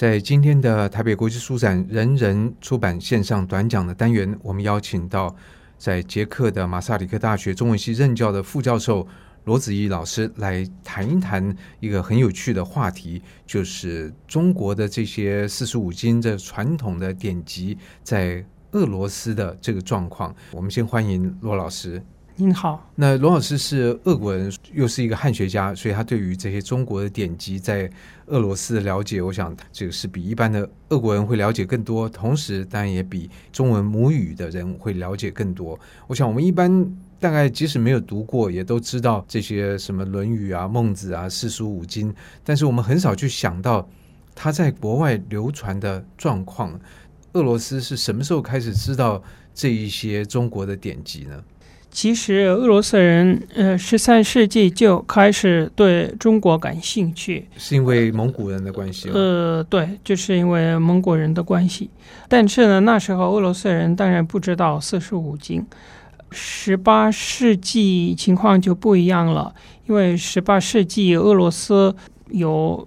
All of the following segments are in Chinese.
在今天的台北国际书展人人出版线上短讲的单元，我们邀请到在捷克的马萨里克大学中文系任教的副教授罗子义老师来谈一谈一个很有趣的话题，就是中国的这些四书五经这传统的典籍在俄罗斯的这个状况。我们先欢迎罗老师。您好，那罗老师是俄国人，又是一个汉学家，所以他对于这些中国的典籍在俄罗斯的了解，我想这个是比一般的俄国人会了解更多，同时当然也比中文母语的人会了解更多。我想我们一般大概即使没有读过，也都知道这些什么《论语》啊、《孟子》啊、四书五经，但是我们很少去想到他在国外流传的状况。俄罗斯是什么时候开始知道这一些中国的典籍呢？其实俄罗斯人，呃，十三世纪就开始对中国感兴趣，是因为蒙古人的关系吗？呃，对，就是因为蒙古人的关系。但是呢，那时候俄罗斯人当然不知道四书五经。十八世纪情况就不一样了，因为十八世纪俄罗斯有。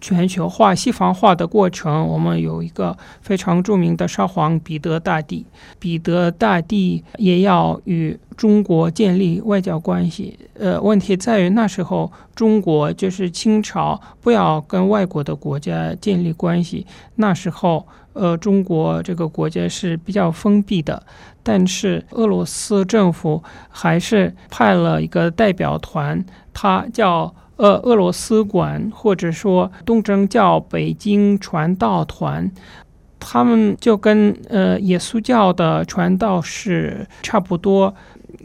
全球化、西方化的过程，我们有一个非常著名的沙皇彼得大帝。彼得大帝也要与中国建立外交关系。呃，问题在于那时候中国就是清朝，不要跟外国的国家建立关系。那时候，呃，中国这个国家是比较封闭的，但是俄罗斯政府还是派了一个代表团，他叫。呃，俄罗斯馆或者说东正教北京传道团，他们就跟呃耶稣教的传道士差不多，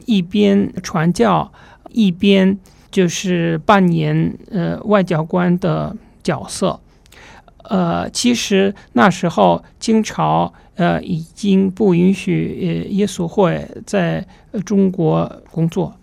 一边传教，一边就是扮演呃外交官的角色。呃，其实那时候清朝呃已经不允许呃耶稣会在中国工作。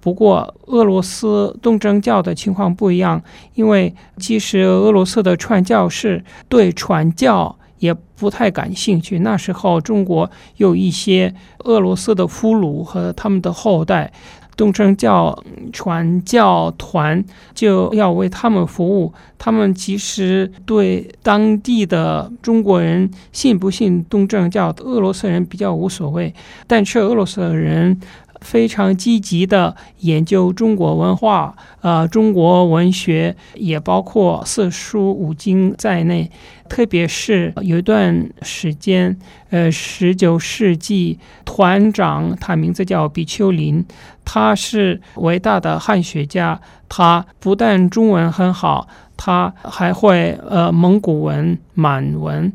不过，俄罗斯东正教的情况不一样，因为其实俄罗斯的传教士对传教也不太感兴趣。那时候，中国有一些俄罗斯的俘虏和他们的后代，东正教传教团就要为他们服务。他们其实对当地的中国人信不信东正教，俄罗斯人比较无所谓，但是俄罗斯人。非常积极地研究中国文化，呃，中国文学也包括四书五经在内。特别是有一段时间，呃，十九世纪团长，他名字叫比丘林，他是伟大的汉学家。他不但中文很好，他还会呃蒙古文、满文。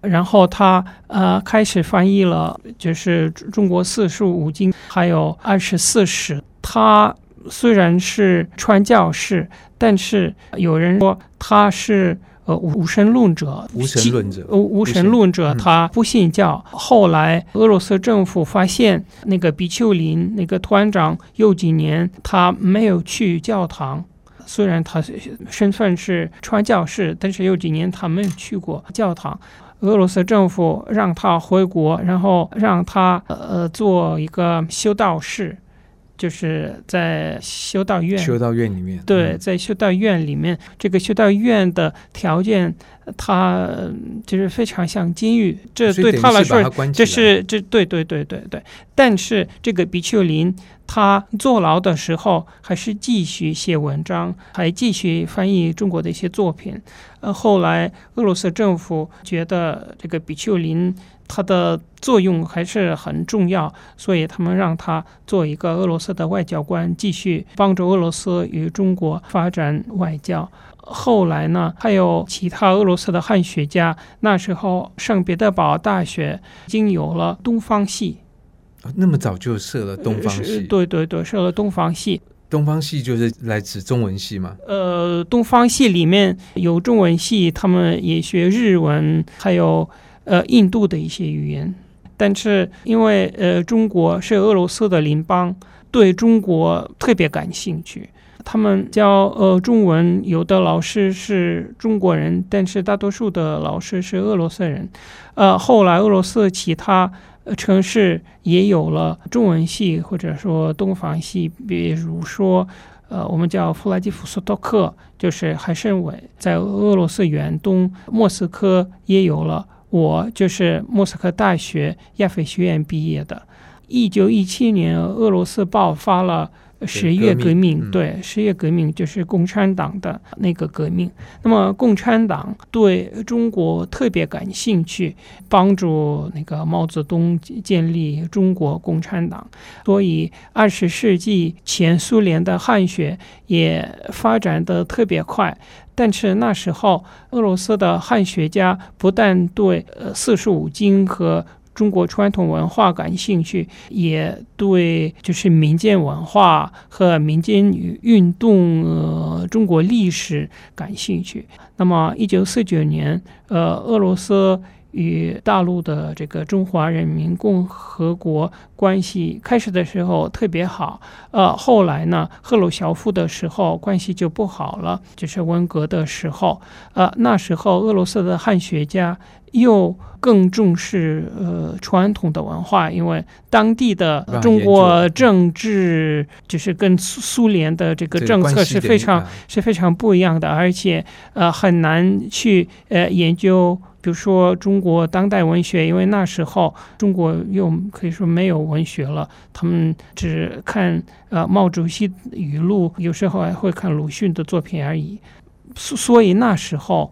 然后他呃开始翻译了，就是中国四书五经，还有二十四史。他虽然是传教士，但是有人说他是呃无神论者。无神论者，无无神论者，他不信教。嗯、后来俄罗斯政府发现那个比丘林那个团长有几年他没有去教堂，虽然他身份是传教士，但是有几年他没有去过教堂。俄罗斯政府让他回国，然后让他呃做一个修道士，就是在修道院。修道院里面。对，在修道院里面，嗯、这个修道院的条件，他就是非常像监狱。这对他来说，这是这对对对对对。但是这个比丘林。他坐牢的时候，还是继续写文章，还继续翻译中国的一些作品。呃，后来俄罗斯政府觉得这个比丘林他的作用还是很重要，所以他们让他做一个俄罗斯的外交官，继续帮助俄罗斯与中国发展外交。后来呢，还有其他俄罗斯的汉学家，那时候圣彼得堡大学已经有了东方系。那么早就设了东方系，对对对，设了东方系。东方系就是来自中文系吗？呃，东方系里面有中文系，他们也学日文，还有呃印度的一些语言。但是因为呃中国是俄罗斯的邻邦，对中国特别感兴趣。他们教呃中文，有的老师是中国人，但是大多数的老师是俄罗斯人。呃，后来俄罗斯其他。城市也有了中文系，或者说东方系，比如说，呃，我们叫弗拉基夫斯托克，就是海参崴，在俄罗斯远东莫斯科也有了。我就是莫斯科大学亚非学院毕业的。一九一七年，俄罗斯爆发了。十月革命，对，十月革命就是共产党的那个革命。那么，共产党对中国特别感兴趣，帮助那个毛泽东建立中国共产党。所以，二十世纪前苏联的汉学也发展的特别快。但是那时候，俄罗斯的汉学家不但对呃四书五经和中国传统文化感兴趣，也对就是民间文化和民间运动、呃，中国历史感兴趣。那么，一九四九年，呃，俄罗斯与大陆的这个中华人民共和国关系开始的时候特别好，呃，后来呢，赫鲁晓夫的时候关系就不好了，就是文革的时候，呃，那时候俄罗斯的汉学家。又更重视呃传统的文化，因为当地的中国政治就是跟苏苏联的这个政策是非常是非常不一样的，而且呃很难去呃研究，比如说中国当代文学，因为那时候中国又可以说没有文学了，他们只看呃毛主席语录，有时候还会看鲁迅的作品而已，所所以那时候。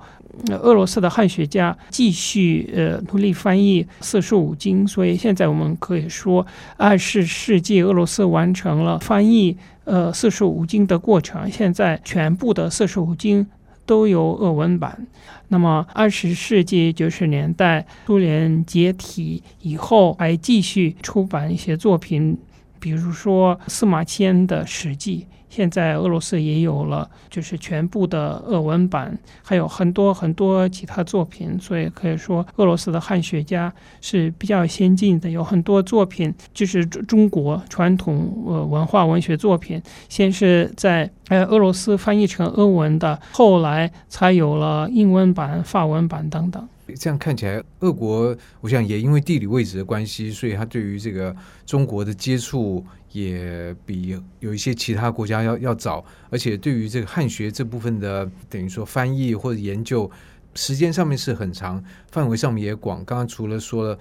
俄罗斯的汉学家继续呃努力翻译四书五经，所以现在我们可以说，二十世纪俄罗斯完成了翻译呃四书五经的过程。现在全部的四书五经都有俄文版。那么二十世纪九十年代苏联解体以后，还继续出版一些作品，比如说司马迁的《史记》。现在俄罗斯也有了，就是全部的俄文版，还有很多很多其他作品，所以可以说俄罗斯的汉学家是比较先进的，有很多作品就是中国传统呃文化文学作品，先是在呃俄罗斯翻译成俄文的，后来才有了英文版、法文版等等。这样看起来，俄国我想也因为地理位置的关系，所以他对于这个中国的接触。也比有一些其他国家要要早，而且对于这个汉学这部分的，等于说翻译或者研究，时间上面是很长，范围上面也广。刚刚除了说了，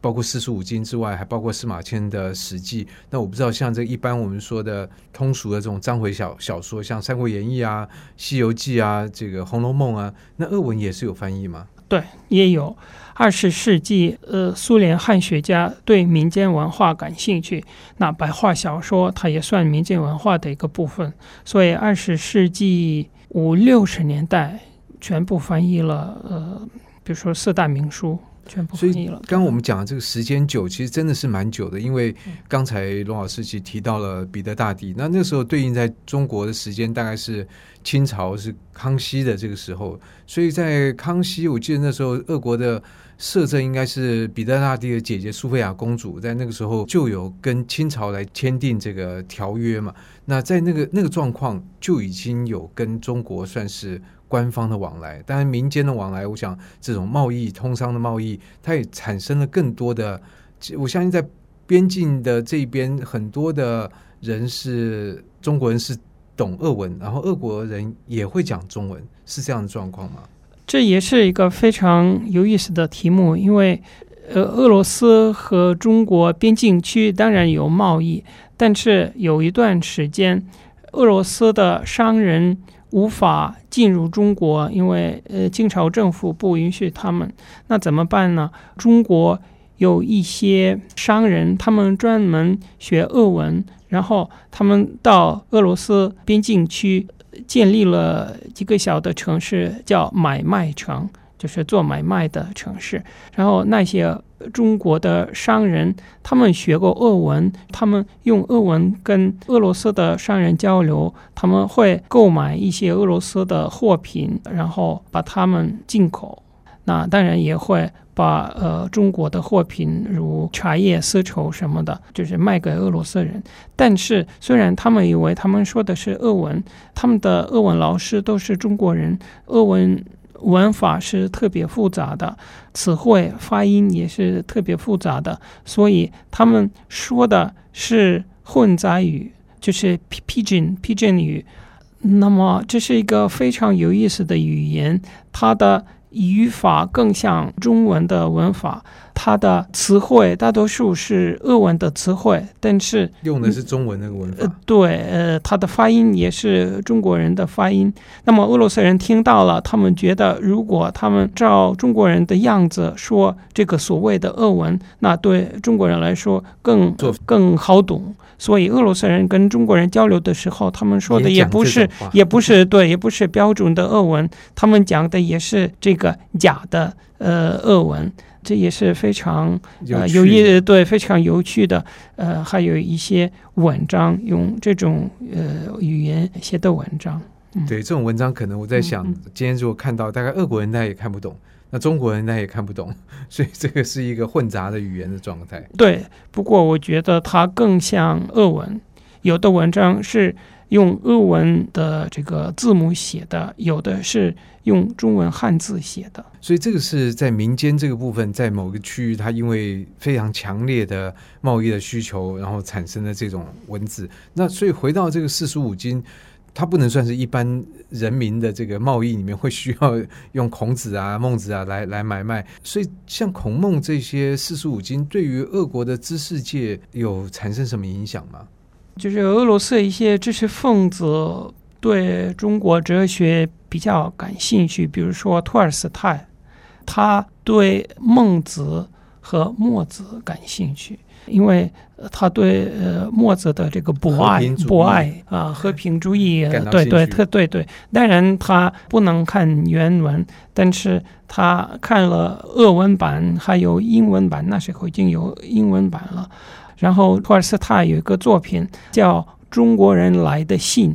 包括四书五经之外，还包括司马迁的《史记》。那我不知道，像这一般我们说的通俗的这种章回小小说，像《三国演义》啊、《西游记》啊、这个《红楼梦》啊，那俄文也是有翻译吗？对，也有。二十世纪，呃，苏联汉学家对民间文化感兴趣，那白话小说它也算民间文化的一个部分。所以，二十世纪五六十年代全部翻译了，呃，比如说四大名书全部翻译了。刚刚我们讲的这个时间久，其实真的是蛮久的，因为刚才龙老师其实提到了彼得大帝，那那时候对应在中国的时间大概是。清朝是康熙的这个时候，所以在康熙，我记得那时候俄国的摄政应该是彼得大帝的姐姐苏菲亚公主，在那个时候就有跟清朝来签订这个条约嘛。那在那个那个状况，就已经有跟中国算是官方的往来，当然民间的往来，我想这种贸易、通商的贸易，它也产生了更多的。我相信在边境的这边，很多的人是中国人是。懂俄文，然后俄国人也会讲中文，是这样的状况吗？这也是一个非常有意思的题目，因为呃，俄罗斯和中国边境区当然有贸易，但是有一段时间，俄罗斯的商人无法进入中国，因为呃，清朝政府不允许他们。那怎么办呢？中国有一些商人，他们专门学俄文。然后他们到俄罗斯边境区建立了几个小的城市，叫买卖城，就是做买卖的城市。然后那些中国的商人，他们学过俄文，他们用俄文跟俄罗斯的商人交流，他们会购买一些俄罗斯的货品，然后把他们进口。那当然也会。把呃中国的货品如茶叶、丝绸什么的，就是卖给俄罗斯人。但是虽然他们以为他们说的是俄文，他们的俄文老师都是中国人，俄文文法是特别复杂的，词汇发音也是特别复杂的，所以他们说的是混杂语。就是 Pidgin Pidgin 语。那么这是一个非常有意思的语言，它的语法更像中文的文法，它的词汇大多数是俄文的词汇，但是用的是中文那个文法。呃，对，呃，它的发音也是中国人的发音。那么俄罗斯人听到了，他们觉得如果他们照中国人的样子说这个所谓的俄文，那对中国人来说更更好懂。所以俄罗斯人跟中国人交流的时候，他们说的也不是也不是对，也不是标准的俄文，他们讲的也是这个假的呃俄文，这也是非常呃有意对非常有趣的呃，还有一些文章用这种呃语言写的文章。嗯、对这种文章，可能我在想，嗯、今天如果看到，大概俄国人他也看不懂。那中国人他也看不懂，所以这个是一个混杂的语言的状态。对，不过我觉得它更像俄文。有的文章是用俄文的这个字母写的，有的是用中文汉字写的。所以这个是在民间这个部分，在某个区域，它因为非常强烈的贸易的需求，然后产生的这种文字。那所以回到这个四书五经。它不能算是一般人民的这个贸易里面会需要用孔子啊、孟子啊来来买卖，所以像孔孟这些四书五经，对于俄国的知识界有产生什么影响吗？就是俄罗斯一些知识分子对中国哲学比较感兴趣，比如说托尔斯泰，他对孟子和墨子感兴趣。因为他对呃墨子的这个博爱博爱啊和平主义，对对特对对，当然他不能看原文，但是他看了俄文版还有英文版，那时候已经有英文版了。然后托尔斯泰有一个作品叫《中国人来的信》。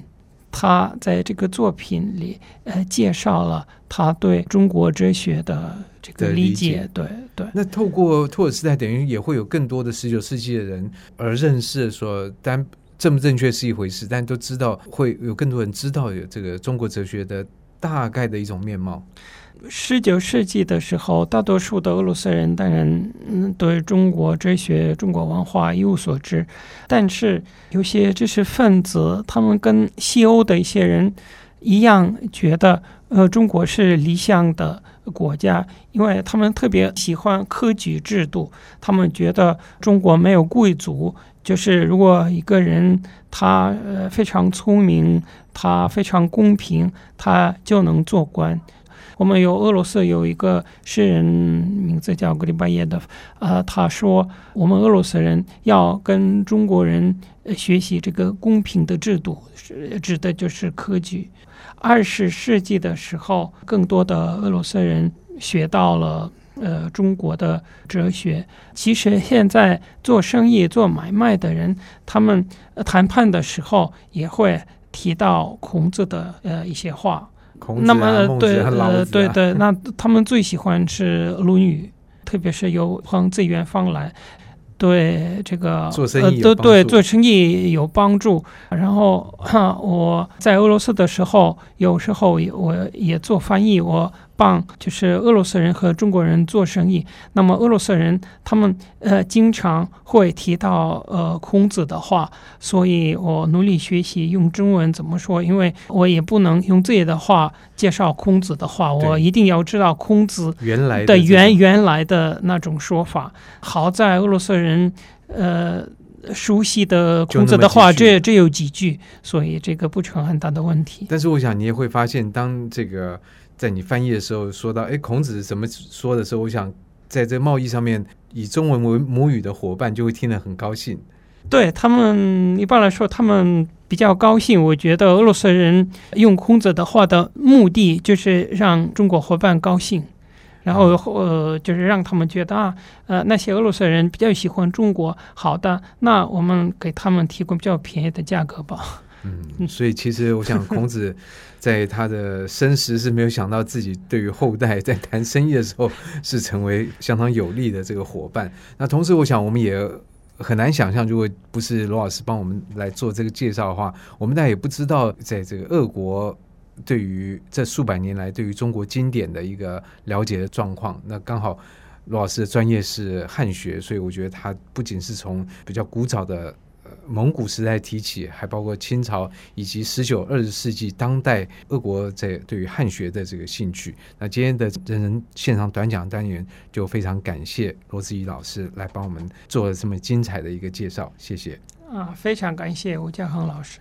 他在这个作品里，呃，介绍了他对中国哲学的这个理解。对对。那透过托尔斯泰，等于也会有更多的十九世纪的人而认识说，但正不正确是一回事，但都知道会有更多人知道有这个中国哲学的大概的一种面貌。十九世纪的时候，大多数的俄罗斯人当然对中国哲学、中国文化一无所知，但是有些知识分子，他们跟西欧的一些人一样，觉得呃中国是理想的国家，因为他们特别喜欢科举制度，他们觉得中国没有贵族，就是如果一个人他呃非常聪明，他非常公平，他就能做官。我们有俄罗斯有一个诗人，名字叫格里巴耶的，呃，他说我们俄罗斯人要跟中国人学习这个公平的制度，是指的就是科举。二十世纪的时候，更多的俄罗斯人学到了呃中国的哲学。其实现在做生意、做买卖的人，他们谈判的时候也会提到孔子的呃一些话。啊、那么对呃对对，那他们最喜欢是《论语》，特别是由从这远方来，对这个做生意呃对对做生意有帮助。然后哈我在俄罗斯的时候，有时候我也做翻译，我。帮就是俄罗斯人和中国人做生意，那么俄罗斯人他们呃经常会提到呃孔子的话，所以我努力学习用中文怎么说，因为我也不能用自己的话介绍孔子的话，我一定要知道孔子原来的原原来的那种说法。好在俄罗斯人呃熟悉的孔子的话，这这有几句，所以这个不成很大的问题。但是我想你也会发现，当这个。在你翻译的时候说到，哎，孔子怎么说的时候，我想在这贸易上面以中文为母语的伙伴就会听得很高兴。对他们一般来说，他们比较高兴。我觉得俄罗斯人用孔子的话的目的就是让中国伙伴高兴，然后呃，就是让他们觉得啊，呃，那些俄罗斯人比较喜欢中国，好的，那我们给他们提供比较便宜的价格吧。嗯，所以其实我想，孔子 在他的生时是没有想到自己对于后代在谈生意的时候是成为相当有利的这个伙伴。那同时，我想我们也很难想象，如果不是罗老师帮我们来做这个介绍的话，我们大家也不知道，在这个俄国对于这数百年来对于中国经典的一个了解的状况。那刚好罗老师的专业是汉学，所以我觉得他不仅是从比较古早的。蒙古时代提起，还包括清朝以及十九、二十世纪当代俄国在对于汉学的这个兴趣。那今天的人人现场短讲单元就非常感谢罗子怡老师来帮我们做了这么精彩的一个介绍，谢谢。啊，非常感谢吴家恒老师。